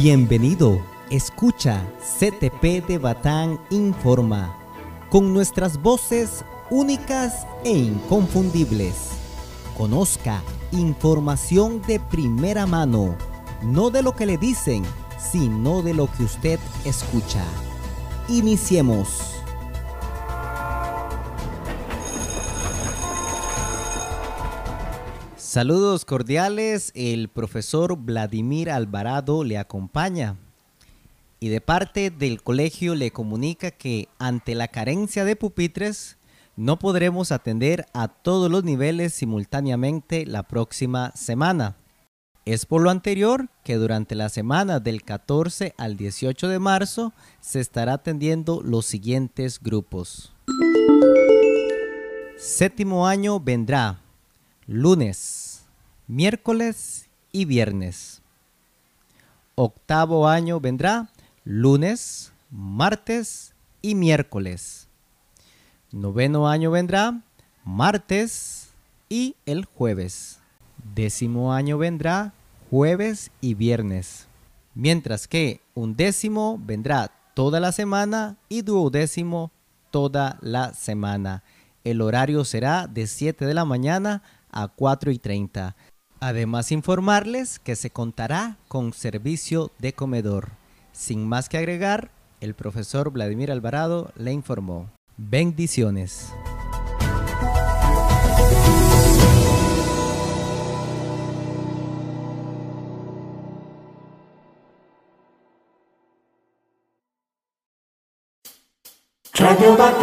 Bienvenido, escucha CTP de Batán Informa, con nuestras voces únicas e inconfundibles. Conozca información de primera mano, no de lo que le dicen, sino de lo que usted escucha. Iniciemos. Saludos cordiales, el profesor Vladimir Alvarado le acompaña y de parte del colegio le comunica que ante la carencia de pupitres no podremos atender a todos los niveles simultáneamente la próxima semana. Es por lo anterior que durante la semana del 14 al 18 de marzo se estará atendiendo los siguientes grupos. Séptimo año vendrá lunes, miércoles y viernes. Octavo año vendrá lunes, martes y miércoles. Noveno año vendrá martes y el jueves. Décimo año vendrá jueves y viernes. Mientras que un décimo vendrá toda la semana y duodécimo toda la semana. El horario será de 7 de la mañana a 4 y 30. Además informarles que se contará con servicio de comedor. Sin más que agregar, el profesor Vladimir Alvarado le informó. Bendiciones. Radio Radio.